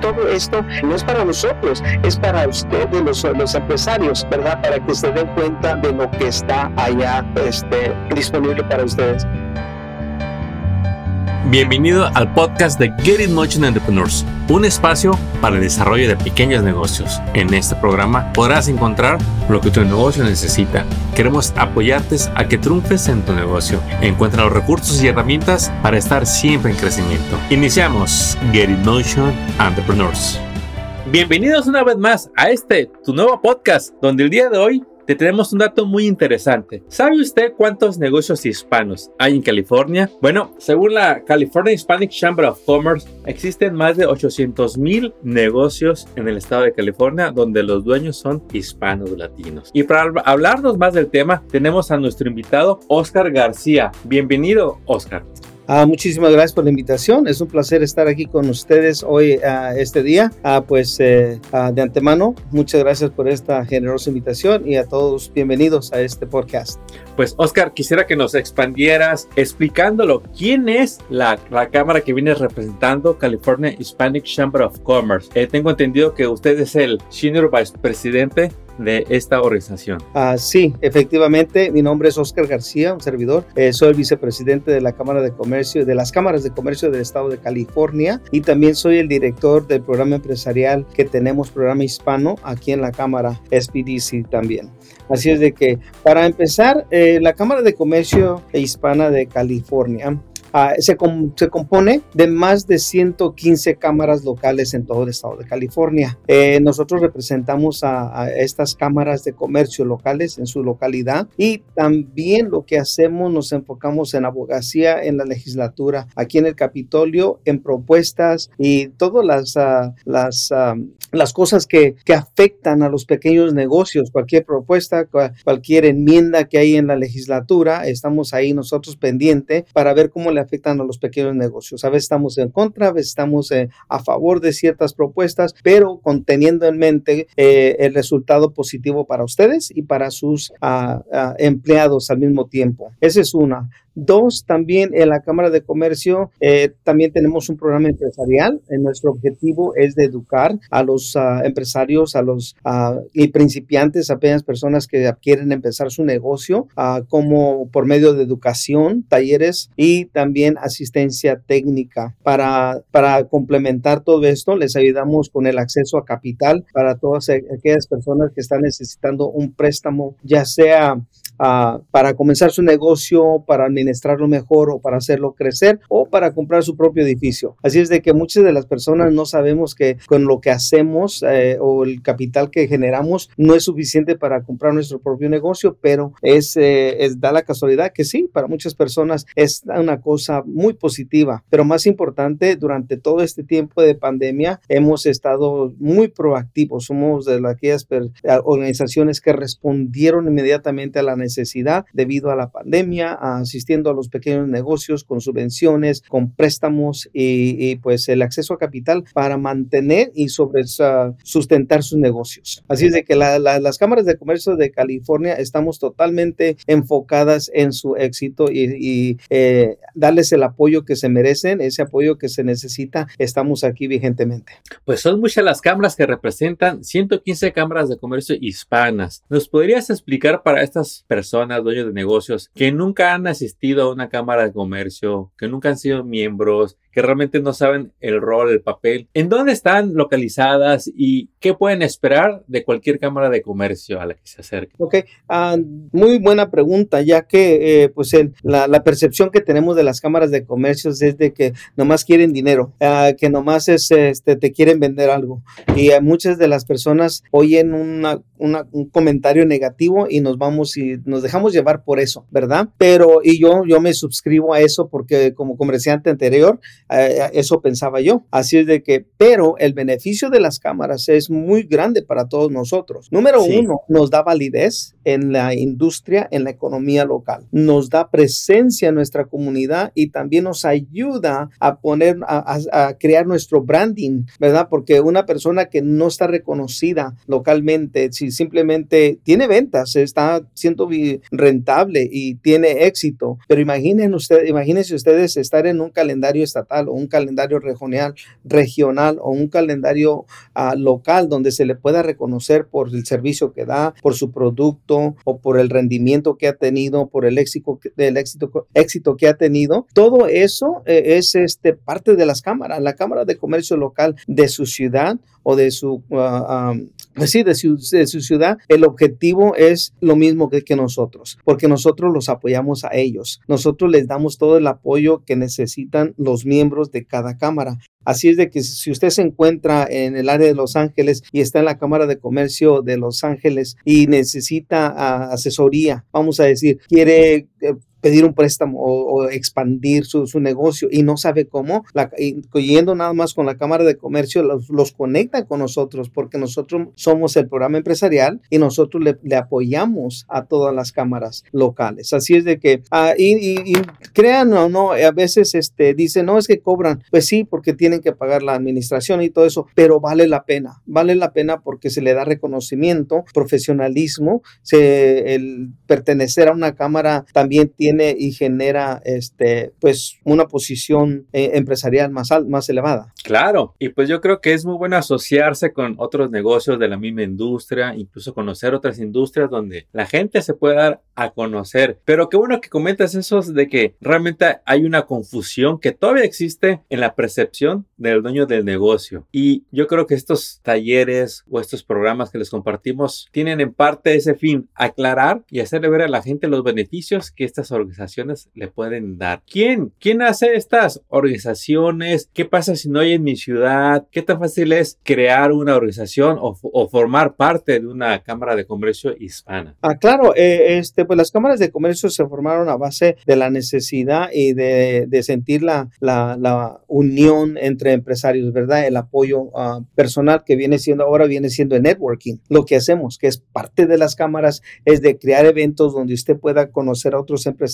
todo esto no es para nosotros, es para ustedes, los, los empresarios, ¿verdad? Para que se den cuenta de lo que está allá este, disponible para ustedes. Bienvenido al podcast de Get In Motion Entrepreneurs, un espacio para el desarrollo de pequeños negocios. En este programa podrás encontrar lo que tu negocio necesita. Queremos apoyarte a que triunfes en tu negocio. Encuentra los recursos y herramientas para estar siempre en crecimiento. Iniciamos Get In Motion Entrepreneurs. Bienvenidos una vez más a este, tu nuevo podcast, donde el día de hoy te tenemos un dato muy interesante. ¿Sabe usted cuántos negocios hispanos hay en California? Bueno, según la California Hispanic Chamber of Commerce, existen más de 800 mil negocios en el estado de California donde los dueños son hispanos latinos. Y para hablarnos más del tema, tenemos a nuestro invitado Oscar García. Bienvenido, Oscar. Ah, muchísimas gracias por la invitación. Es un placer estar aquí con ustedes hoy, uh, este día. Uh, pues eh, de antemano, muchas gracias por esta generosa invitación y a todos bienvenidos a este podcast. Pues Oscar, quisiera que nos expandieras explicándolo. ¿Quién es la, la cámara que viene representando California Hispanic Chamber of Commerce? Eh, tengo entendido que usted es el Senior Vice Presidente de esta organización. Ah, sí, efectivamente, mi nombre es Oscar García, un servidor. Eh, soy el vicepresidente de la Cámara de Comercio, de las Cámaras de Comercio del Estado de California y también soy el director del programa empresarial que tenemos, programa hispano, aquí en la Cámara SPDC también. Así es de que, para empezar, eh, la Cámara de Comercio Hispana de California Ah, se, se, compone de más de 115 cámaras locales en todo el estado de California. Eh, nosotros representamos a, estas cámaras de comercio locales en su localidad y también lo que hacemos nos enfocamos en abogacía en la legislatura, aquí en el Capitolio, en propuestas y todas las, uh, las, las cosas que, que, afectan a los pequeños negocios, cualquier propuesta, cualquier enmienda que hay en la legislatura, estamos ahí nosotros pendiente para ver cómo le afectan a los pequeños negocios. A veces estamos en contra, a veces estamos eh, a favor de ciertas propuestas, pero conteniendo en mente eh, el resultado positivo para ustedes y para sus ah, ah, empleados al mismo tiempo. Esa es una. Dos, también en la Cámara de Comercio eh, también tenemos un programa empresarial. nuestro objetivo es de educar a los ah, empresarios, a los uh, y principiantes, apenas personas que quieren empezar su negocio, uh, como por medio de educación, talleres y también asistencia técnica. Para, para complementar todo esto, les ayudamos con el acceso a capital para todas aquellas personas que están necesitando un préstamo, ya sea para comenzar su negocio, para administrarlo mejor o para hacerlo crecer o para comprar su propio edificio. Así es de que muchas de las personas no sabemos que con lo que hacemos eh, o el capital que generamos no es suficiente para comprar nuestro propio negocio, pero es, eh, es da la casualidad que sí, para muchas personas es una cosa muy positiva, pero más importante, durante todo este tiempo de pandemia hemos estado muy proactivos, somos de aquellas organizaciones que respondieron inmediatamente a la necesidad necesidad debido a la pandemia, asistiendo a los pequeños negocios con subvenciones, con préstamos y, pues el acceso a capital para mantener y sobre sustentar sus negocios. Así es de que las cámaras de comercio de California estamos totalmente enfocadas en su éxito y, eh, darles el apoyo que se merecen, ese apoyo que se necesita, estamos aquí vigentemente. Pues son muchas las cámaras que representan 115 cámaras de comercio hispanas. ¿Nos podrías explicar para estas personas personas, dueños de negocios, que nunca han asistido a una cámara de comercio, que nunca han sido miembros, que realmente no saben el rol, el papel, en dónde están localizadas y qué pueden esperar de cualquier cámara de comercio a la que se acerque. Ok, ah, muy buena pregunta, ya que eh, pues la, percepción que tenemos de las cámaras de comercio es de que nomás quieren dinero, uh, que nomás es, este, te quieren vender algo. Y muchas de las personas oyen una, un comentario negativo y nos vamos y nos dejamos llevar por eso, ¿verdad? Pero, y yo, yo me suscribo a eso porque como comerciante anterior, eh, eso pensaba yo. Así es de que, pero el beneficio de las cámaras es muy grande para todos nosotros. Número uno, nos da validez en la industria, en la economía local. Nos da presencia en nuestra comunidad y también nos ayuda a poner, a, crear nuestro branding, ¿verdad? Porque una persona que no está reconocida localmente, si simplemente tiene ventas, está siendo rentable y tiene éxito. Pero imaginen usted, imagínense ustedes estar en un calendario estatal o un calendario regional, regional o un calendario ah, local donde se le pueda reconocer por el servicio que da, por su producto o por el rendimiento que ha tenido, por el éxito, el éxito, éxito que ha tenido. Todo eso eh, es este, parte de las cámaras. La Cámara de Comercio Local de su ciudad o de su, uh, de, su, de su ciudad, el objetivo es lo mismo que, nosotros, porque nosotros los apoyamos a ellos. Nosotros les damos todo el apoyo que necesitan los miembros de cada cámara. Así es de que si usted se encuentra en el área de Los Ángeles y está en la Cámara de Comercio de Los Ángeles y necesita uh, asesoría, vamos a decir, quiere eh, pedir un préstamo o, expandir su, su, negocio y no sabe cómo, la, yendo nada más con la Cámara de Comercio, los, los conecta con nosotros porque nosotros somos el programa empresarial y nosotros le, le apoyamos a todas las cámaras locales. Así es de que, uh, y, y, crean o no, a veces este, dicen, no, es que cobran. Pues sí, porque tienen que pagar la administración y todo eso, pero vale la pena, vale la pena porque se le da reconocimiento, profesionalismo, se, el pertenecer a una cámara también tiene y genera este, pues una posición eh, empresarial más, más elevada. Claro, y pues yo creo que es muy bueno asociarse con otros negocios de la misma industria, incluso conocer otras industrias donde la gente se puede dar a conocer. Pero qué bueno que comentas eso de que realmente hay una confusión que todavía existe en la percepción del dueño del negocio. Y yo creo que estos talleres o estos programas que les compartimos tienen en parte ese fin, aclarar y hacerle ver a la gente los beneficios que estas organizaciones le pueden dar. ¿Quién? ¿Quién hace estas organizaciones? ¿Qué pasa si no hay en mi ciudad? ¿Qué tan fácil es crear una organización o, o formar parte de una cámara de comercio hispana? Ah, claro, eh, este, pues las cámaras de comercio se formaron a base de la necesidad y de, sentir la, la, la, unión entre empresarios, ¿verdad? El apoyo uh, personal que viene siendo ahora, viene siendo el networking. Lo que hacemos, que es parte de las cámaras, es de crear eventos donde usted pueda conocer a otros empresarios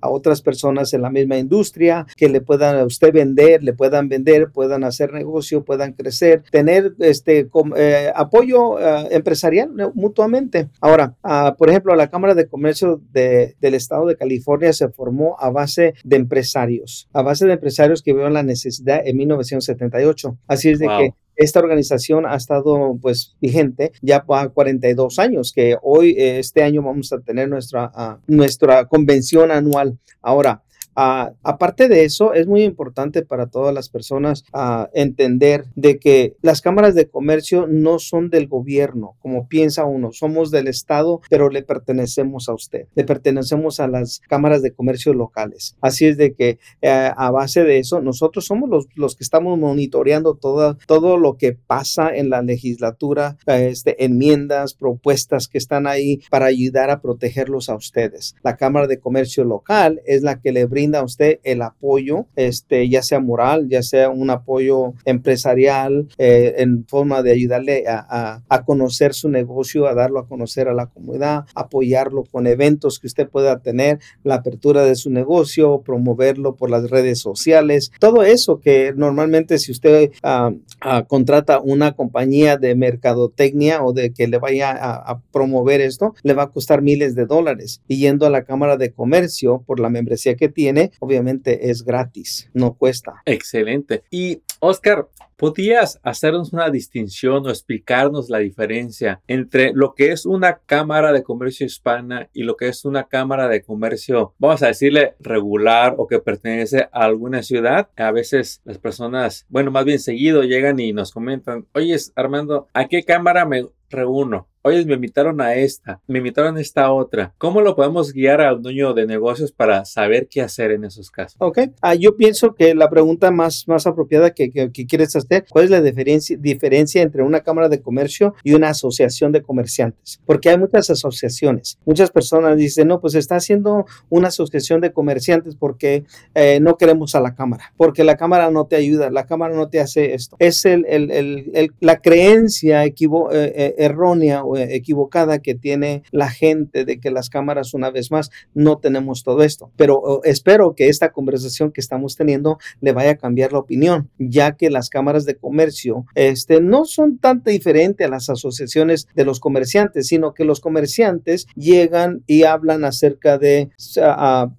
a otras personas en la misma industria, que le puedan a usted vender, le puedan vender, puedan hacer negocio, puedan crecer, tener este eh, apoyo uh, empresarial mutuamente. Ahora, uh, por ejemplo, la Cámara de Comercio de, del Estado de California se formó a base de empresarios, a base de empresarios que vieron la necesidad en 1978. Así es de que esta organización ha estado pues vigente ya por 42 años, que hoy, este año vamos a tener nuestra, uh, nuestra convención anual. Ahora, Uh, aparte de eso, es muy importante para todas las personas uh, entender de que las cámaras de comercio no son del gobierno, como piensa uno, somos del Estado, pero le pertenecemos a usted, le pertenecemos a las cámaras de comercio locales. Así es de que uh, a base de eso, nosotros somos los, los que estamos monitoreando todo, todo lo que pasa en la legislatura, este, enmiendas, propuestas que están ahí para ayudar a protegerlos a ustedes. La Cámara de Comercio local es la que le brinda brinda a usted el apoyo, este, ya sea moral, ya sea un apoyo empresarial, eh, en forma de ayudarle a, a, a, conocer su negocio, a darlo a conocer a la comunidad, apoyarlo con eventos que usted pueda tener, la apertura de su negocio, promoverlo por las redes sociales, todo eso que normalmente si usted uh, uh, contrata una compañía de mercadotecnia o de que le vaya a, a promover esto, le va a costar miles de dólares. Y yendo a la Cámara de Comercio por la membresía que tiene, obviamente es gratis, no cuesta. Excelente. Y Oscar, ¿podías hacernos una distinción o explicarnos la diferencia entre lo que es una cámara de comercio hispana y lo que es una cámara de comercio, vamos a decirle, regular o que pertenece a alguna ciudad? A veces las personas, bueno, más bien seguido llegan y nos comentan, oye, Armando, ¿a qué cámara me reúno? Oye, me invitaron a esta, me invitaron a esta otra. ¿Cómo lo podemos guiar al dueño de negocios para saber qué hacer en esos casos? Ok, ah, yo pienso que la pregunta más, más apropiada que, que, que, quieres hacer, ¿cuál es la diferencia, diferencia entre una cámara de comercio y una asociación de comerciantes? Porque hay muchas asociaciones. Muchas personas dicen, no, pues está haciendo una asociación de comerciantes porque eh, no queremos a la cámara, porque la cámara no te ayuda, la cámara no te hace esto. Es el, el, el, la creencia equivo eh, eh, errónea equivocada que tiene la gente de que las cámaras una vez más no tenemos todo esto. Pero oh, espero que esta conversación que estamos teniendo le vaya a cambiar la opinión, ya que las cámaras cámaras de comercio este, no son tan diferentes a las asociaciones de los comerciantes, sino que los comerciantes llegan y hablan acerca de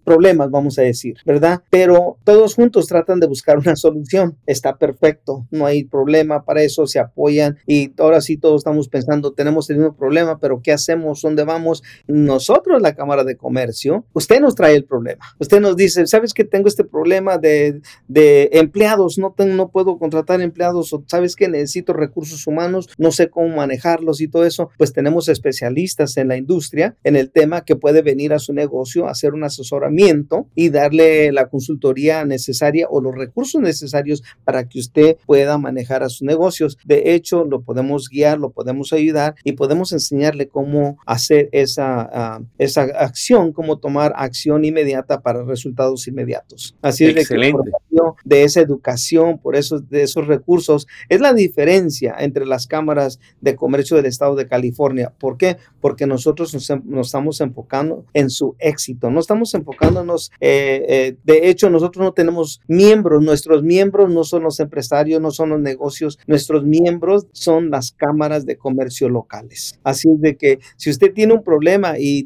problemas, vamos a decir, ¿verdad? Pero todos juntos tratan de buscar una solución. Está perfecto, no hay problema para eso, se apoyan y ahora sí todos estamos pensando, tenemos el mismo problema, pero ¿qué hacemos? ¿Dónde vamos? Nosotros, la Cámara de Comercio, usted nos trae el problema. Usted nos dice, ¿sabes que tengo este problema de, de empleados? No, tengo, no puedo contratar empleados o sabes que necesito recursos humanos, no sé cómo manejarlos y todo eso. Pues tenemos especialistas en la industria en el tema que puede venir a su negocio, hacer un asesoramiento y darle la consultoría necesaria o los recursos necesarios para que usted pueda manejar a sus negocios. De hecho, lo podemos guiar, lo podemos ayudar y podemos enseñarle cómo hacer esa, ah, esa acción, cómo tomar acción inmediata para resultados inmediatos. Así es de que de esa educación, por eso de esos recursos, es la diferencia entre las cámaras de comercio del estado de California. ¿Por qué? Porque nosotros nos, estamos enfocando en su éxito, no estamos enfocándonos, eh, eh, de hecho nosotros no tenemos miembros, nuestros miembros no son los empresarios, no son los negocios, nuestros miembros son las cámaras de comercio locales. Así es de que si usted tiene un problema y,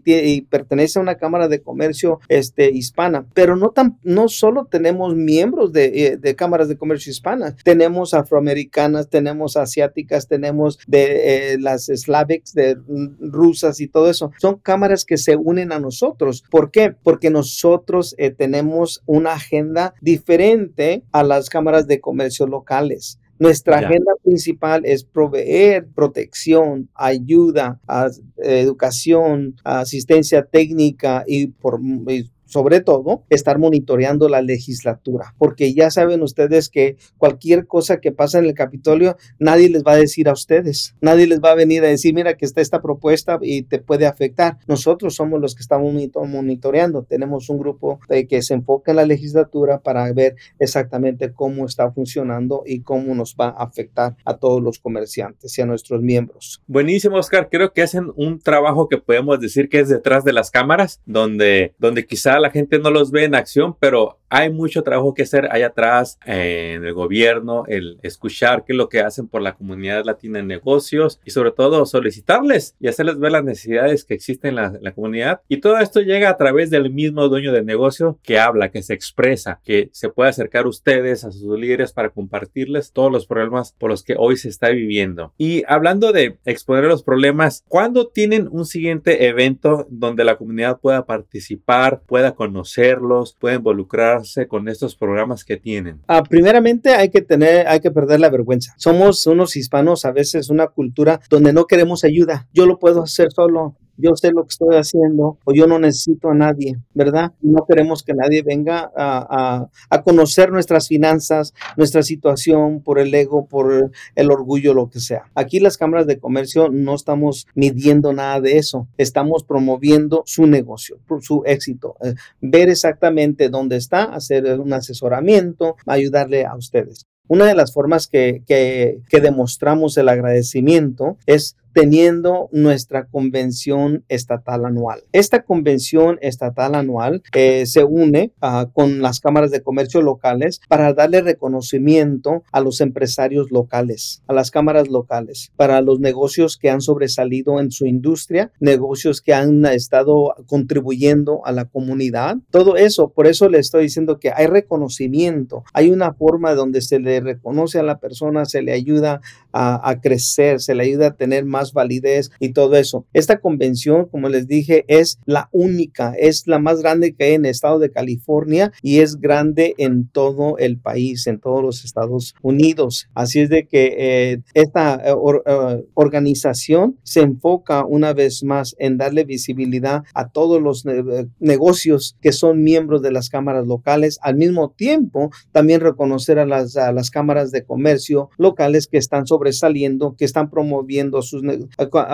pertenece a una cámara de comercio este, hispana, pero no, tan, no solo tenemos miembros de, eh, de cámaras de comercio hispanas, tenemos afroamericanas, tenemos asiáticas, tenemos de eh, las slavics, de rusas y todo eso. Son cámaras que se unen a nosotros. ¿Por qué? Porque nosotros eh, tenemos una agenda diferente a las cámaras de comercio locales. Nuestra agenda principal es proveer protección, ayuda, educación, asistencia técnica y, por, sobre todo, estar monitoreando la legislatura, porque ya saben ustedes que cualquier cosa que pasa en el Capitolio, nadie les va a decir a ustedes, nadie les va a venir a decir, mira que está esta propuesta y te puede afectar. Nosotros somos los que estamos monitoreando, tenemos un grupo que se enfoca en la legislatura para ver exactamente cómo está funcionando y cómo nos va a afectar a todos los comerciantes y a nuestros miembros. Buenísimo, Oscar. Creo que hacen un trabajo que podemos decir que es detrás de las cámaras, donde, donde quizá la gente no los ve en acción, pero hay mucho trabajo que hacer allá atrás en el gobierno, el escuchar qué es lo que hacen por la comunidad latina en negocios y sobre todo solicitarles y hacerles ver las necesidades que existen en la, comunidad. Y todo esto llega a través del mismo dueño de negocio que habla, que se expresa, que se puede acercar ustedes, a sus líderes para compartirles todos los problemas por los que hoy se está viviendo. Y hablando de exponer los problemas, ¿cuándo tienen un siguiente evento donde la comunidad pueda participar, pueda conocerlos, pueda involucrarse con estos programas que tienen? Ah, primeramente hay que tener, hay que perder la vergüenza. Somos unos hispanos a veces una cultura donde no queremos ayuda. Yo lo puedo hacer solo yo sé lo que estoy haciendo o yo no necesito a nadie, ¿verdad? No queremos que nadie venga a, conocer nuestras finanzas, nuestra situación por el ego, por el orgullo, lo que sea. Aquí las cámaras de comercio no estamos midiendo nada de eso, estamos promoviendo su negocio, su éxito, eh, ver exactamente dónde está, hacer un asesoramiento, ayudarle a ustedes. Una de las formas que, que, que demostramos el agradecimiento es teniendo nuestra convención estatal anual. Esta convención estatal anual eh, se une ah, con las cámaras de comercio locales para darle reconocimiento a los empresarios locales, a las cámaras locales, para los negocios que han sobresalido en su industria, negocios que han estado contribuyendo a la comunidad. Todo eso, por eso le estoy diciendo que hay reconocimiento, hay una forma donde se le reconoce a la persona, se le ayuda a, a crecer, se le ayuda a tener más validez y todo eso. Esta convención, como les dije, es la única, es la más grande que hay en el estado de California y es grande en todo el país, en todos los Estados Unidos. Así es de que eh, esta eh, eh, organización se enfoca una vez más en darle visibilidad a todos los negocios que son miembros de las cámaras locales. Al mismo tiempo, también reconocer a las, a las cámaras de comercio locales que están sobresaliendo, que están promoviendo sus,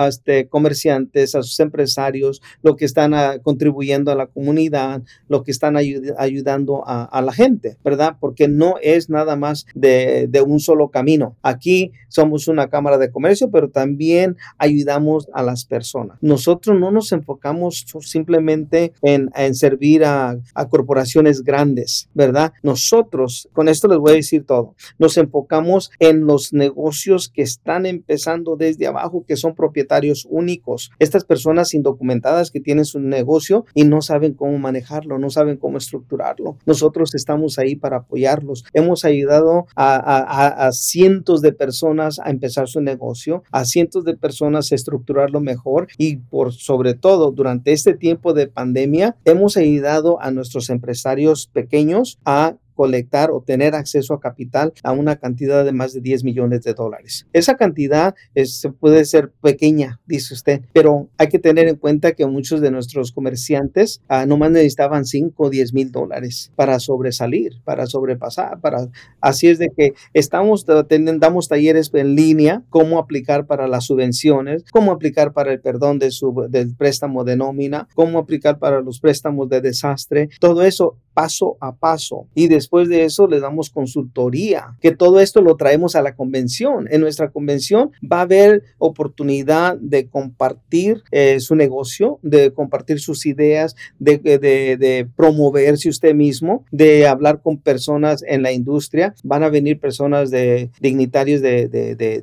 este, comerciantes, a sus empresarios, lo que están ah, contribuyendo a la comunidad, lo que están ayudando a, la gente, ¿verdad? Porque no es nada más de, un solo camino. Aquí somos una cámara de comercio, pero también ayudamos a las personas. Nosotros no nos enfocamos simplemente en, servir a, a corporaciones grandes, ¿verdad? Nosotros, con esto les voy a decir todo, nos enfocamos en los negocios que están empezando desde abajo, que son propietarios únicos. Estas personas indocumentadas que tienen su negocio y no saben cómo manejarlo, no saben cómo estructurarlo. Nosotros estamos ahí para apoyarlos. Hemos ayudado a, cientos de personas a empezar su negocio, a cientos de personas a estructurarlo mejor y por sobre todo durante este tiempo de pandemia hemos ayudado a nuestros empresarios pequeños a colectar o tener acceso a capital a una cantidad de más de 10 millones de dólares. Esa cantidad es, puede ser pequeña, dice usted, pero hay que tener en cuenta que muchos de nuestros comerciantes no nomás necesitaban 5 o 10 mil dólares para sobresalir, para sobrepasar, para así es de que estamos damos talleres en línea, cómo aplicar para las subvenciones, cómo aplicar para el perdón de su, del préstamo de nómina, cómo aplicar para los préstamos de desastre, todo eso paso a paso y después de eso le damos consultoría, que todo esto lo traemos a la convención. En nuestra convención va a haber oportunidad de compartir eh, su negocio, de compartir sus ideas, de, de, promoverse usted mismo, de hablar con personas en la industria. Van a venir personas de dignitarios de,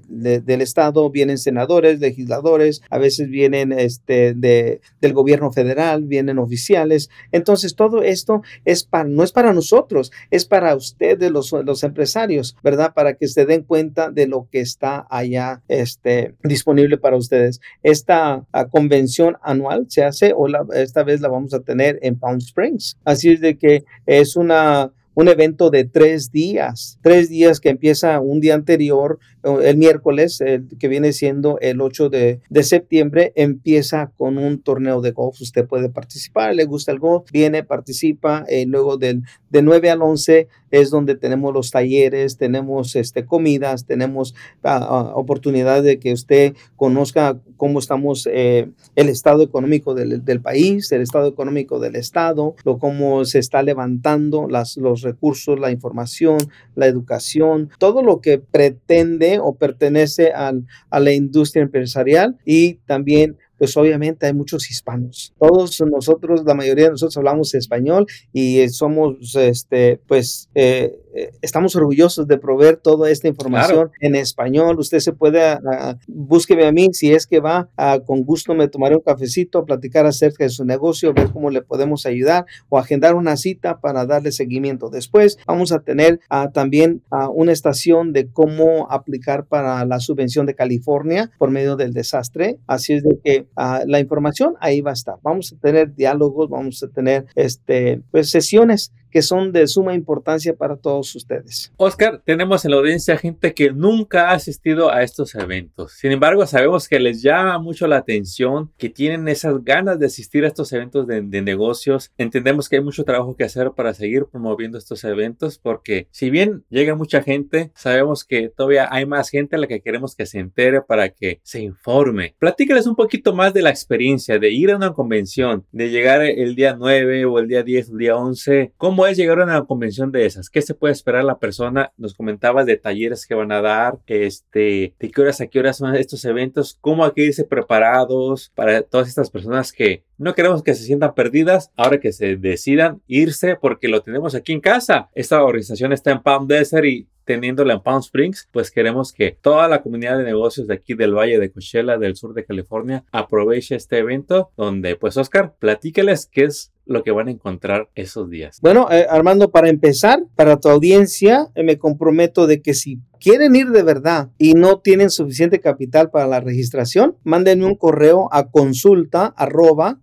del Estado, vienen senadores, legisladores, a veces vienen este, del gobierno federal, vienen oficiales. Entonces todo esto es para, no es para nosotros, es para ustedes, los, los empresarios, ¿verdad? Para que se den cuenta de lo que está allá este, disponible para ustedes. Esta ah, convención anual se hace, o esta vez la vamos a tener en Palm Springs. Así es de que es una un evento de tres días, tres días que empieza un día anterior, el miércoles, que viene siendo el 8 de, de, septiembre, empieza con un torneo de golf. Usted puede participar, le gusta el golf, viene, participa, eh, luego del, de 9 al 11 es donde tenemos los talleres, tenemos este, comidas, tenemos ah, oportunidad de que usted conozca cómo estamos, eh, el estado económico del, del, país, el estado económico del estado, lo, cómo se está levantando las, los recursos, la información, la educación, todo lo que pretende o pertenece a la industria empresarial y también pues obviamente hay muchos hispanos. Todos nosotros, la mayoría de nosotros hablamos español y somos, este, pues, eh, eh, estamos orgullosos de proveer toda esta información en español. Usted se puede, uh, búsqueme a mí si es que va, con gusto me tomaré un cafecito, platicar acerca de su negocio, ver cómo le podemos ayudar o agendar una cita para darle seguimiento. Después vamos a tener también una estación de cómo aplicar para la subvención de California por medio del desastre. Así es de que la información ahí va a estar. Vamos a tener diálogos, vamos a tener este, pues, sesiones que son de suma importancia para todos ustedes. Oscar, tenemos en la audiencia gente que nunca ha asistido a estos eventos. Sin embargo, sabemos que les llama mucho la atención, que tienen esas ganas de asistir a estos eventos de, negocios. Entendemos que hay mucho trabajo que hacer para seguir promoviendo estos eventos porque si bien llega mucha gente, sabemos que todavía hay más gente a la que queremos que se entere para que se informe. Platícales un poquito más de la experiencia de ir a una convención, de llegar el día 9 o el día 10 o el día 11. ¿Cómo ¿Cómo es llegar a una convención de esas? ¿Qué se puede esperar la persona? Nos comentabas de talleres que van a dar, este, de qué horas a qué horas son estos eventos, cómo hay que irse preparados para todas estas personas que no queremos que se sientan perdidas ahora que se decidan irse porque lo tenemos aquí en casa. Esta organización está en Palm Desert y teniéndola en Palm Springs, pues queremos que toda la comunidad de negocios de aquí del Valle de Coachella, del sur de California, aproveche este evento donde, pues, Oscar, platíqueles qué es lo que van a encontrar esos días. Bueno, eh, Armando, para empezar, para tu audiencia, eh, me comprometo de que si quieren ir de verdad y no tienen suficiente capital para la registración, mándenme un correo a consulta arroba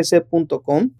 cahcc.com,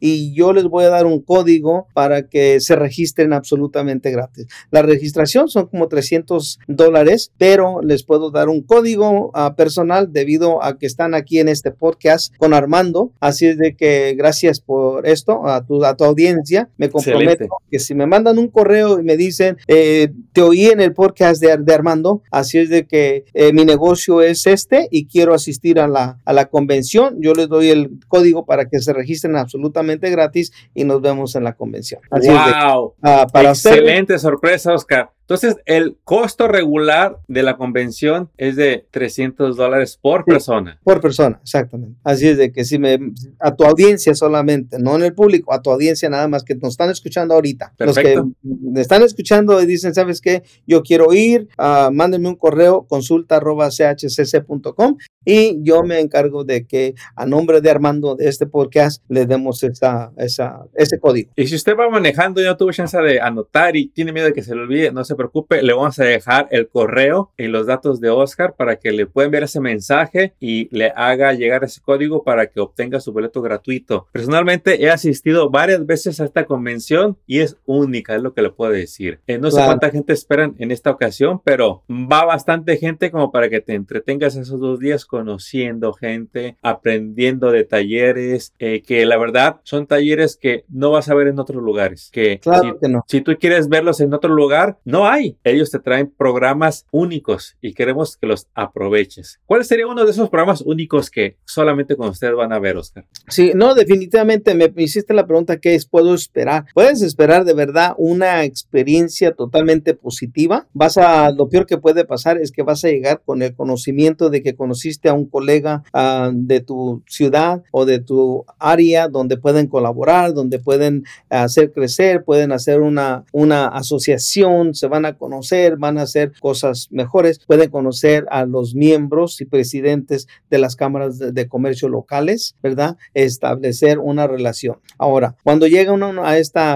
y yo les voy a dar un código para que se registren absolutamente gratis. La registración son como 300 dólares, pero les puedo dar un código uh, personal debido a que están aquí en este podcast con Armando. Así es de que gracias por esto, a tu, a tu audiencia me comprometo que si me mandan un correo y me dicen, eh, te oí en el podcast de, de Armando, así es de que eh, mi negocio es este y quiero asistir a la, a la convención, yo les doy el código para que se registren absolutamente gratis y nos vemos en la convención. Así wow. Ah, para Excelente sorpresa, Oscar. Entonces, el costo regular de la convención es de 300 dólares por persona. Por persona, exactamente. Así es de que si me, a tu audiencia solamente, no en el público, a tu audiencia nada más que nos están escuchando ahorita. Perfecto. Los que me están escuchando y dicen, ¿sabes qué? Yo quiero ir, uh, mándenme un correo, consulta arroba chcc.com y yo me encargo de que a nombre de Armando de este podcast le demos esa, esa, ese código. Y si usted va manejando y no tuvo chance de anotar y tiene miedo de que se le olvide, no se preocupe, le vamos a dejar el correo y los datos de Oscar para que le puedan ver ese mensaje y le haga llegar ese código para que obtenga su boleto gratuito. Personalmente he asistido varias veces a esta convención y es única, es lo que le puedo decir. Eh, no sé cuánta gente esperan en esta ocasión, pero va bastante gente como para que te entretengas esos dos días conociendo gente, aprendiendo de talleres, eh, que la verdad son talleres que no vas a ver en otros lugares. Que, claro si, que no. si tú quieres verlos en otro lugar, no hay. Ellos te traen programas únicos y queremos que los aproveches. ¿Cuál sería uno de esos programas únicos que solamente con ustedes van a ver, Oscar? Sí, no, definitivamente me hiciste la pregunta, ¿qué es? ¿Puedo esperar? Puedes esperar de verdad una experiencia totalmente positiva. Vas a, lo peor que puede pasar es que vas a llegar con el conocimiento de que conociste a un colega ah, de tu ciudad o de tu área donde pueden colaborar, donde pueden hacer crecer, pueden hacer una, una asociación, se van a conocer, van a hacer cosas mejores, pueden conocer a los miembros y presidentes de las cámaras de, comercio locales, ¿verdad? Establecer una relación. Ahora, cuando llega uno a esta,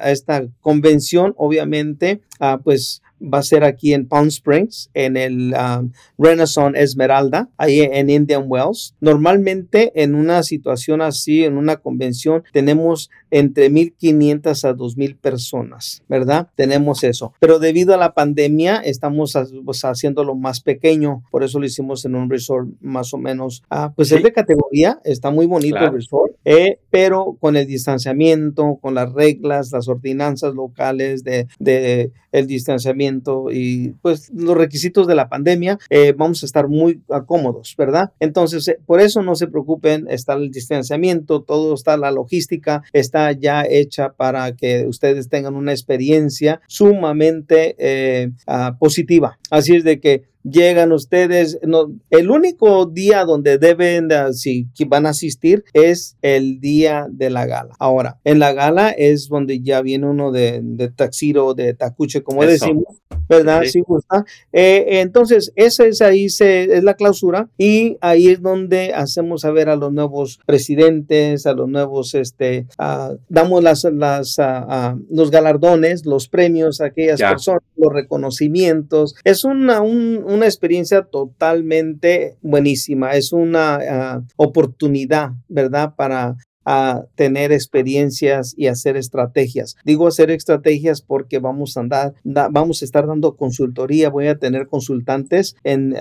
a esta convención, obviamente, ah, pues va a ser aquí en Palm Springs, en el um, Renaissance Esmeralda, ahí en Indian Wells. Normalmente en una situación así, en una convención, tenemos entre 1.500 a 2.000 personas, ¿verdad? Tenemos eso. Pero debido a la pandemia, estamos pues, haciéndolo más pequeño, por eso lo hicimos en un resort más o menos, ah, pues es de categoría, está muy bonito el resort, eh, pero con el distanciamiento, con las reglas, las ordenanzas locales de, de el distanciamiento y pues los requisitos de la pandemia, eh, vamos a estar muy cómodos, ¿verdad? Entonces, eh, por eso no se preocupen, está el distanciamiento, todo está la logística, está ya hecha para que ustedes tengan una experiencia sumamente eh, ah, positiva. Así es de que llegan ustedes. No, el único día donde deben, si van a asistir, es el día de la gala. Ahora, en la gala es donde ya viene uno de, de taxiro, de tacuche, como decimos, ¿verdad? Sí, gusta. Eh, entonces, esa es ahí se, es la clausura y ahí es donde hacemos saber a los nuevos presidentes, a los nuevos, este, damos las, las, los galardones, los premios a aquellas personas, los reconocimientos. Es una, una experiencia totalmente buenísima, es una oportunidad, ¿verdad? Para a tener experiencias y hacer estrategias. Digo hacer estrategias porque vamos a andar, vamos a estar dando consultoría, voy a tener consultantes en,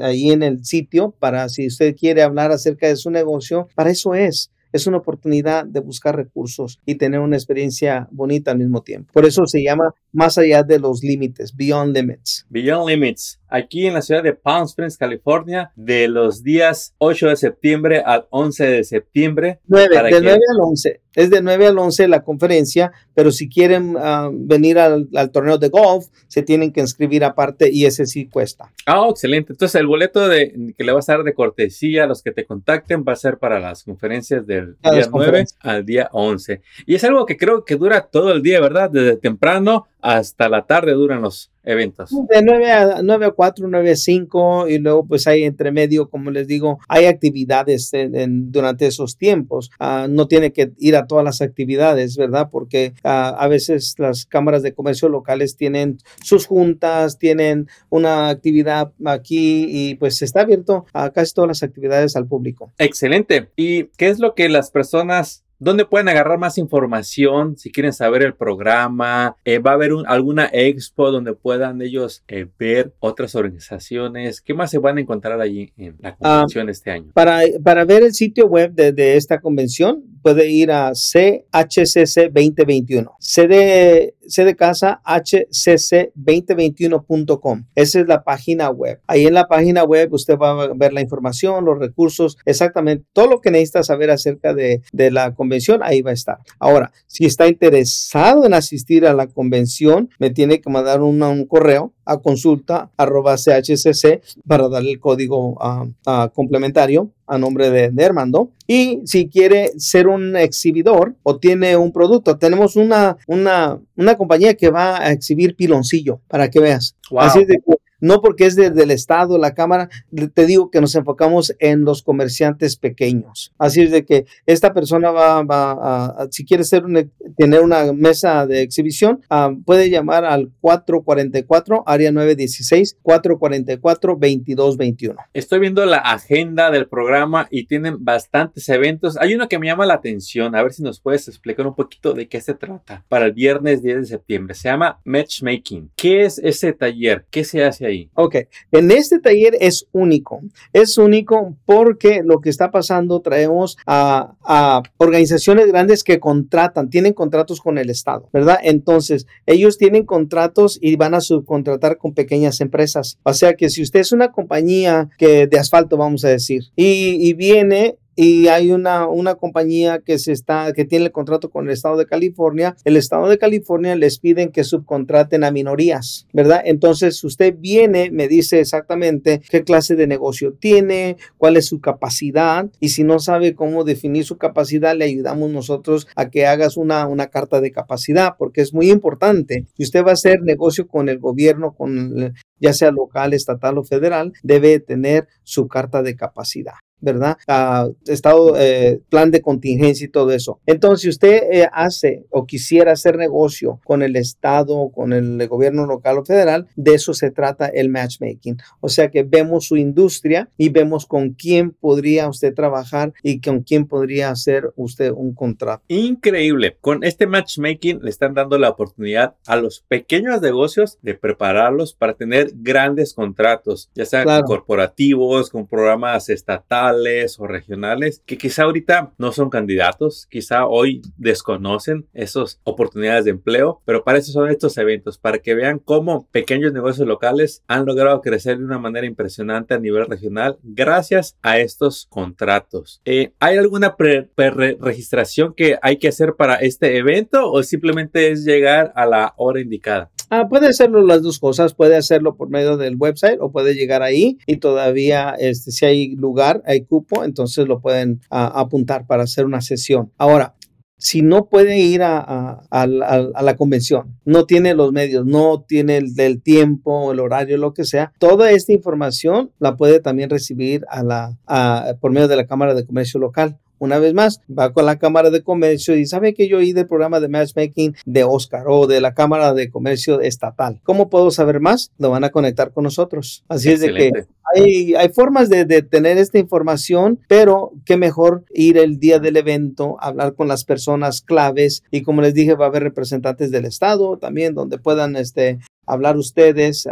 ahí en el sitio para si usted quiere hablar acerca de su negocio, para eso es es una oportunidad de buscar recursos y tener una experiencia bonita al mismo tiempo. Por eso se llama más allá de los límites, Beyond Limits. Beyond Limits aquí en la ciudad de Palm Springs, California, de los días 8 de septiembre al 11 de septiembre. 9, de 9 al 11. Es de 9 al 11 la conferencia, pero si quieren ah, venir al, torneo de golf, se tienen que inscribir aparte y ese sí cuesta. Ah, excelente. Entonces, el boleto de, que le va a dar de cortesía a los que te contacten va a ser para las conferencias del día 9 al día 11. Y es algo que creo que dura todo el día, ¿verdad? Desde temprano hasta la tarde duran los eventos. De 9 a, 9 a 4, 9 a 5 y luego pues hay entre medio, como les digo, hay actividades durante esos tiempos. Ah, no tiene que ir a todas las actividades, ¿verdad? Porque ah, a veces las cámaras de comercio locales tienen sus juntas, tienen una actividad aquí y pues está abierto a casi todas las actividades al público. Excelente. ¿Y qué es lo que las personas ¿Dónde pueden agarrar más información si quieren saber el programa? Eh, ¿Va a haber alguna expo donde puedan ellos eh, ver otras organizaciones? ¿Qué más se van a encontrar allí en la ah, convención este año? Para, para ver el sitio web de, de esta convención, puede ir a CHCC 2021. C de, C de casa hcc2021.com. Esa es la página web. Ahí en la página web usted va a ver la información, los recursos, exactamente todo lo que necesita saber acerca de, de la convención, ahí va a estar. Ahora, si está interesado en asistir a la convención, me tiene que mandar un correo a consulta arroba chcc para darle el código complementario a nombre de, de, Armando. Y si quiere ser un exhibidor o tiene un producto, tenemos una, una, una compañía que va a exhibir piloncillo para que veas. Así de no porque es del Estado, la Cámara, te digo que nos enfocamos en los comerciantes pequeños. Así es de que esta persona va, a, si quiere ser tener una mesa de exhibición, ah, puede llamar al 444, área 916, 444-2221. Estoy viendo la agenda del programa y tienen bastantes eventos. Hay uno que me llama la atención, a ver si nos puedes explicar un poquito de qué se trata para el viernes 10 de septiembre. Se llama Matchmaking. ¿Qué es ese taller? ¿Qué se hace ahí? Ok, en este taller es único. Es único porque lo que está pasando, traemos a, organizaciones grandes que contratan, tienen contratos con el Estado, ¿verdad? Entonces, ellos tienen contratos y van a subcontratar con pequeñas empresas. O sea que si usted es una compañía que de asfalto, vamos a decir, y viene y hay una, una compañía que se está que tiene el contrato con el estado de California, el estado de California les piden que subcontraten a minorías, ¿verdad? Entonces usted viene, me dice exactamente qué clase de negocio tiene, cuál es su capacidad y si no sabe cómo definir su capacidad, le ayudamos nosotros a que hagas una, una carta de capacidad porque es muy importante. Si usted va a hacer negocio con el gobierno, con ya sea local, estatal o federal, debe tener su carta de capacidad. ¿Verdad? Estado, eh, plan de contingencia y todo eso. Entonces, si usted eh, hace o quisiera hacer negocio con el Estado, con el gobierno local o federal, de eso se trata el matchmaking. O sea que vemos su industria y vemos con quién podría usted trabajar y con quién podría hacer usted un contrato. Increíble. Con este matchmaking le están dando la oportunidad a los pequeños negocios de prepararlos para tener grandes contratos, ya sean corporativos, con programas estatales o regionales que quizá ahorita no son candidatos, quizá hoy desconocen esas oportunidades de empleo, pero para eso son estos eventos, para que vean cómo pequeños negocios locales han logrado crecer de una manera impresionante a nivel regional gracias a estos contratos. Eh, ¿Hay alguna pre-registración que hay que hacer para este evento o simplemente es llegar a la hora indicada? Ah, puede hacerlo las dos cosas, puede hacerlo por medio del website o puede llegar ahí y todavía este, si hay lugar, hay cupo, entonces lo pueden apuntar para hacer una sesión. Ahora, si no puede ir a, la convención, no tiene los medios, no tiene el, del tiempo, el horario, lo que sea, toda esta información la puede también recibir a la, por medio de la Cámara de Comercio Local. Una vez más, va con la Cámara de Comercio y sabe que yo oí del programa de matchmaking de Oscar o de la Cámara de Comercio Estatal. ¿Cómo puedo saber más? Lo van a conectar con nosotros. Así es de que hay, hay formas de, de, tener esta información, pero qué mejor ir el día del evento, hablar con las personas claves y como les dije, va a haber representantes del Estado también donde puedan este, hablar ustedes.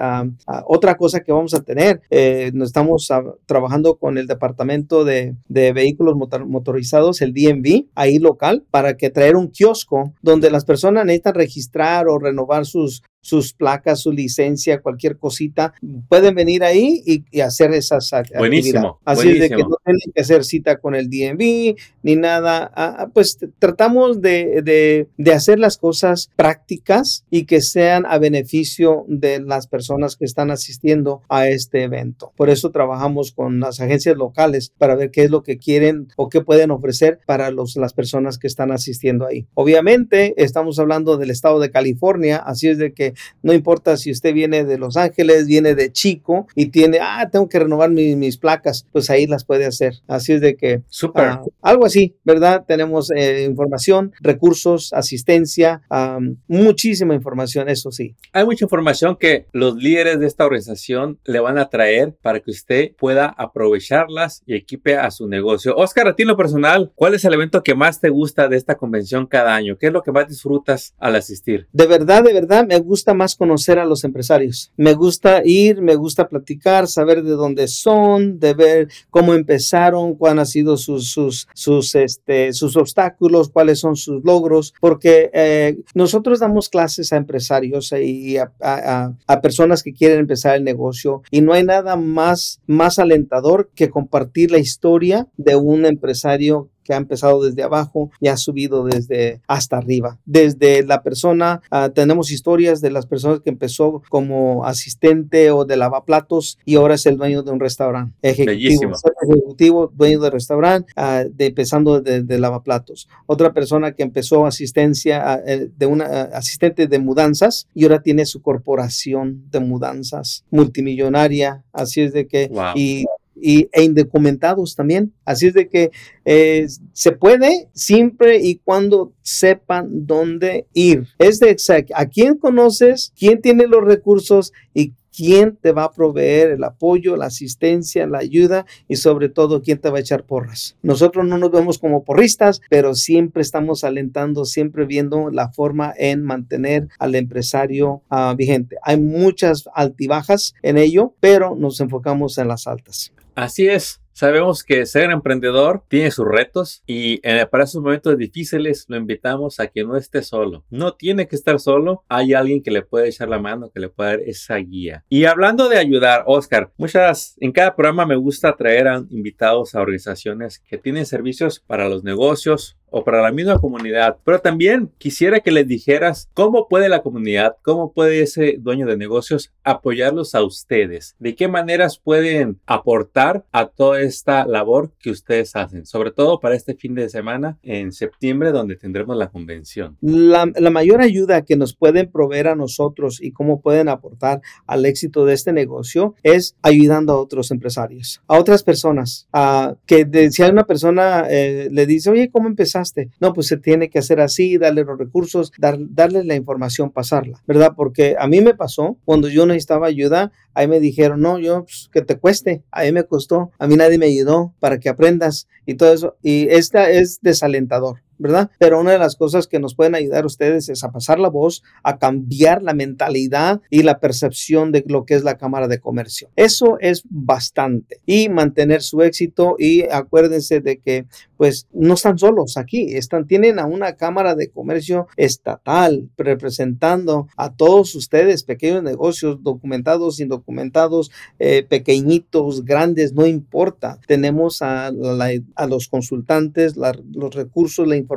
Otra cosa que vamos a tener, eh, estamos ah, trabajando con el Departamento de, de Vehículos Motorizados, el DMV, ahí local, para que traer un kiosco donde las personas necesitan registrar o renovar sus, sus placas, su licencia, cualquier cosita, pueden venir ahí y, hacer esas buenísimo, Así es de que no tienen que hacer cita con el DMV ni nada. Ah, ah, pues tratamos de, de, hacer las cosas prácticas y que sean a beneficio de las personas que están asistiendo a este evento. Por eso trabajamos con las agencias locales para ver qué es lo que quieren o qué pueden ofrecer para los, las personas que están asistiendo ahí. Obviamente, estamos hablando del estado de California, así es de que que no importa si usted viene de Los Ángeles, viene de Chico y tiene, ah, tengo que renovar mis placas, pues ahí las puede hacer. Así es de que, Súper. ah, algo así, ¿verdad? Tenemos eh, información, recursos, asistencia, ah, muchísima información, eso sí. Hay mucha información que los líderes de esta organización le van a traer para que usted pueda aprovecharlas y equipe a su negocio. Oscar, a ti en lo personal, ¿cuál es el evento que más te gusta de esta convención cada año? ¿Qué es lo que más disfrutas al asistir? De verdad, de verdad, me gusta más conocer a los empresarios. Me gusta ir, me gusta platicar, saber de dónde son, de ver cómo empezaron, cuáles han sido sus, sus, sus, este, sus obstáculos, cuáles son sus logros, porque eh, nosotros damos clases a empresarios y a, a, a personas que quieren empezar el negocio y no hay nada más, más alentador que compartir la historia de un empresario que ha empezado desde abajo y ha subido desde hasta arriba. Desde la persona, uh, tenemos historias de las personas que empezó como asistente o de lavaplatos y ahora es el dueño de un restaurante. Ejecutivo, ejecutivo dueño de restaurante, uh, de, empezando de, de, lavaplatos. Otra persona que empezó asistencia uh, de una asistente de mudanzas y ahora tiene su corporación de mudanzas multimillonaria. Así es de que wow. y y, e indocumentados también. Así es de que eh, se puede siempre y cuando sepan dónde ir. Es de a quién conoces, quién tiene los recursos y quién te va a proveer el apoyo, la asistencia, la ayuda y sobre todo quién te va a echar porras. Nosotros no nos vemos como porristas, pero siempre estamos alentando, siempre viendo la forma en mantener al empresario uh, vigente. Hay muchas altibajas en ello, pero nos enfocamos en las altas. Así es. Sabemos que ser emprendedor tiene sus retos y eh, para esos momentos difíciles lo invitamos a que no esté solo. No tiene que estar solo, hay alguien que le puede echar la mano, que le puede dar esa guía. Y hablando de ayudar, Oscar, muchas, en cada programa me gusta traer a invitados a organizaciones que tienen servicios para los negocios o para la misma comunidad. Pero también quisiera que les dijeras cómo puede la comunidad, cómo puede ese dueño de negocios apoyarlos a ustedes, de qué maneras pueden aportar a toda esta labor que ustedes hacen, sobre todo para este fin de semana en septiembre donde tendremos la convención. La, la mayor ayuda que nos pueden proveer a nosotros y cómo pueden aportar al éxito de este negocio es ayudando a otros empresarios, a otras personas, a que de, si hay una persona eh, le dice, oye, ¿cómo No, pues se tiene que hacer así, darle los recursos, dar, darle la información, pasarla, ¿verdad? Porque a mí me pasó cuando yo necesitaba ayuda, ahí me dijeron, no, yo, pues, que te cueste, a mí me costó, a mí nadie me ayudó para que aprendas y todo eso. Y esta es desalentador. ¿Verdad? Pero una de las cosas que nos pueden ayudar ustedes es a pasar la voz, a cambiar la mentalidad y la percepción de lo que es la Cámara de Comercio. Eso es bastante. Y mantener su éxito y acuérdense de que pues no están solos aquí, están, tienen a una Cámara de Comercio estatal representando a todos ustedes, pequeños negocios, documentados, indocumentados, eh, pequeñitos, grandes, no importa. Tenemos a, la, a los consultantes, la, los recursos, la información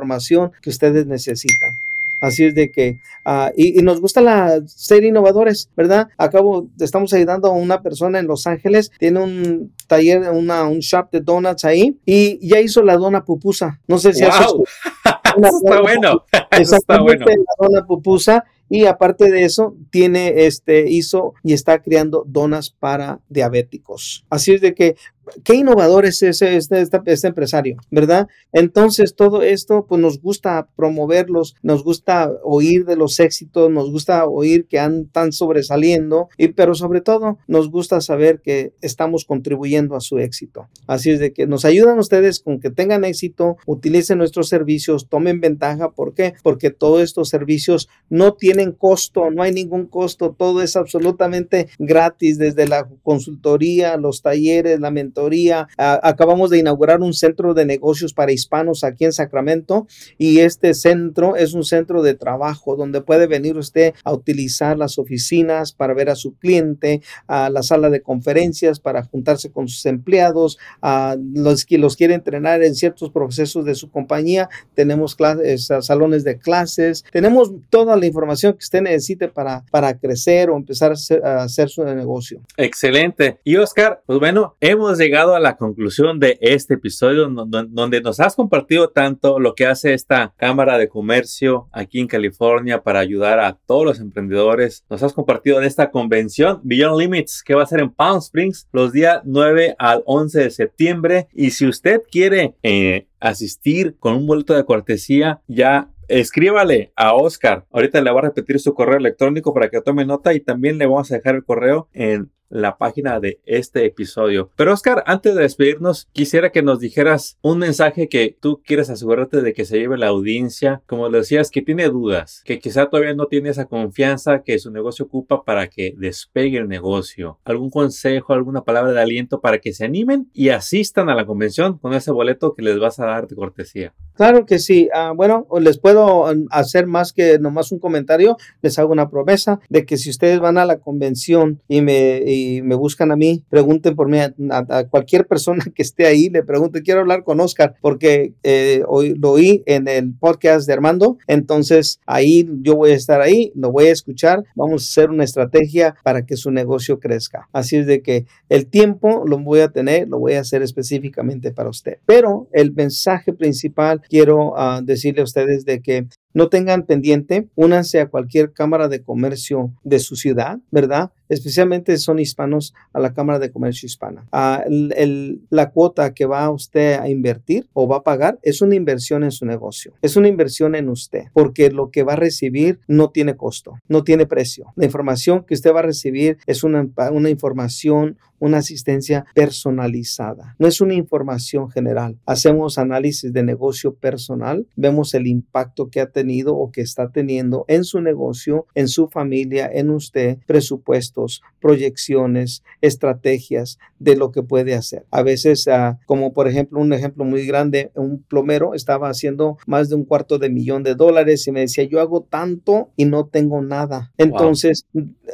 que ustedes necesitan. Así es de que, uh, y, y, nos gusta la, ser innovadores, ¿verdad? Acabo, estamos ayudando a una persona en Los Ángeles, tiene un taller, una, un shop de donuts ahí y ya hizo la dona pupusa. No sé si wow. Eso está bueno. Eso está bueno. La dona pupusa y aparte de eso tiene este hizo y está creando donas para diabéticos. Así es de que qué innovador es ese, este, este, este, empresario, ¿verdad? Entonces, todo esto, pues nos gusta promoverlos, nos gusta oír de los éxitos, nos gusta oír que están sobresaliendo, y, pero sobre todo nos gusta saber que estamos contribuyendo a su éxito. Así es de que nos ayudan ustedes con que tengan éxito, utilicen nuestros servicios, tomen ventaja. ¿Por qué? Porque todos estos servicios no tienen costo, no hay ningún costo, todo es absolutamente gratis, desde la consultoría, los talleres, la mentoría. acabamos de inaugurar un centro de negocios para hispanos aquí en Sacramento y este centro es un centro de trabajo donde puede venir usted a utilizar las oficinas para ver a su cliente, a la sala de conferencias para juntarse con sus empleados, a los que los quiere entrenar en ciertos procesos de su compañía. Tenemos clases, salones de clases, tenemos toda la información información que usted necesite para, para crecer o empezar a hacer, su negocio. Excelente. Y Oscar, pues bueno, hemos llegado a la conclusión de este episodio donde nos has compartido tanto lo que hace esta Cámara de Comercio aquí en California para ayudar a todos los emprendedores. Nos has compartido de esta convención Beyond Limits que va a ser en Palm Springs los días 9 al 11 de septiembre. Y si usted quiere eh, asistir con un boleto de cortesía, ya escríbale a Oscar. Ahorita le voy a repetir su correo electrónico para que tome nota y también le vamos a dejar el correo en la página de este episodio. Pero Oscar, antes de despedirnos, quisiera que nos dijeras un mensaje que tú quieres asegurarte de que se lleve la audiencia, como decías, que tiene dudas, que quizá todavía no tiene esa confianza que su negocio ocupa para que despegue el negocio. ¿Algún consejo, alguna palabra de aliento para que se animen y asistan a la convención con ese boleto que les vas a dar de cortesía? Claro que sí. Ah, bueno, les puedo um, hacer más que nomás un comentario. Les hago una promesa de que si ustedes van a la convención y me me buscan a mí, pregunten por mí a, cualquier persona que esté ahí, le pregunten, quiero hablar con Oscar, porque eh, hoy lo oí en el podcast de Armando, entonces ahí yo voy a estar ahí, lo voy a escuchar, vamos a hacer una estrategia para que su negocio crezca. Así es de que el tiempo lo voy a tener, lo voy a hacer específicamente para usted. Pero el mensaje principal quiero uh, decirle a ustedes de que no tengan pendiente, únanse a cualquier cámara de comercio de su ciudad, ¿verdad? Especialmente son hispanos a la Cámara de Comercio Hispana. Ah, la cuota que va usted a invertir o va a pagar es una inversión en su negocio, es una inversión en usted, porque lo que va a recibir no tiene costo, no tiene precio. La información que usted va a recibir es una, una información, una asistencia personalizada. No es una información general. Hacemos análisis de negocio personal, vemos el impacto que ha tenido o que está teniendo en su negocio, en su familia, en usted, presupuestos, proyecciones, estrategias de lo que puede hacer. A veces, ah, como por ejemplo, un ejemplo muy grande, un plomero estaba haciendo más de un cuarto de millón de dólares y me decía, yo hago tanto y no tengo nada. Entonces,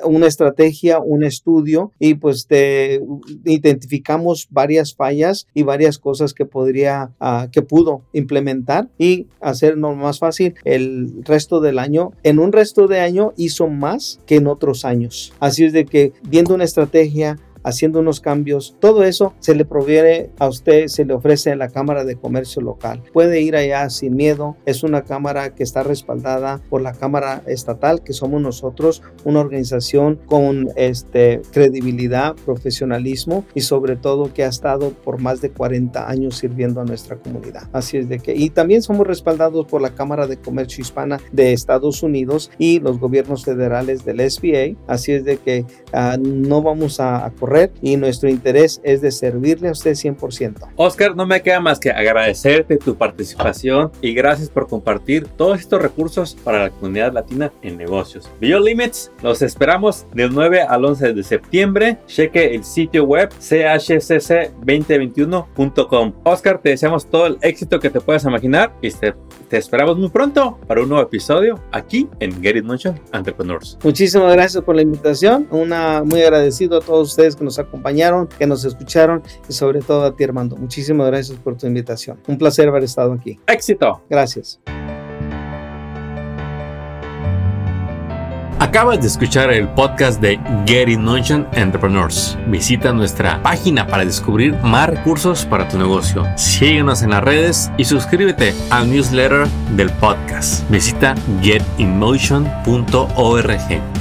una estrategia, un estudio y pues te identificamos varias fallas y varias cosas que podría, ah, que pudo implementar y hacernos más fácil el resto del año. En un resto de año hizo más que en otros años. Así es de que viendo una estrategia, haciendo unos cambios. Todo eso se le proviene a usted, se le ofrece en la Cámara de Comercio local. Puede ir allá sin miedo. Es una cámara que está respaldada por la Cámara Estatal, que somos nosotros, una organización con este, credibilidad, profesionalismo y sobre todo que ha estado por más de 40 años sirviendo a nuestra comunidad. Así es de que, y también somos respaldados por la Cámara de Comercio Hispana de Estados Unidos y los gobiernos federales del SBA. Así es de que uh, no vamos a, a correr y nuestro interés es de servirle a usted 100%. Oscar, no me queda más que agradecerte tu participación y gracias por compartir todos estos recursos para la comunidad latina en negocios. Beyond Limits, los esperamos del 9 al 11 de septiembre. Cheque el sitio web chcc2021.com. Oscar, te deseamos todo el éxito que te puedas imaginar y te, te esperamos muy pronto para un nuevo episodio aquí en Get It Motion Entrepreneurs. Muchísimas gracias por la invitación. Una muy agradecido a todos ustedes nos acompañaron, que nos escucharon y sobre todo a ti, Armando. Muchísimas gracias por tu invitación. Un placer haber estado aquí. Éxito. Gracias. Acabas de escuchar el podcast de Get In Motion Entrepreneurs. Visita nuestra página para descubrir más recursos para tu negocio. Síguenos en las redes y suscríbete al newsletter del podcast. Visita getinmotion.org.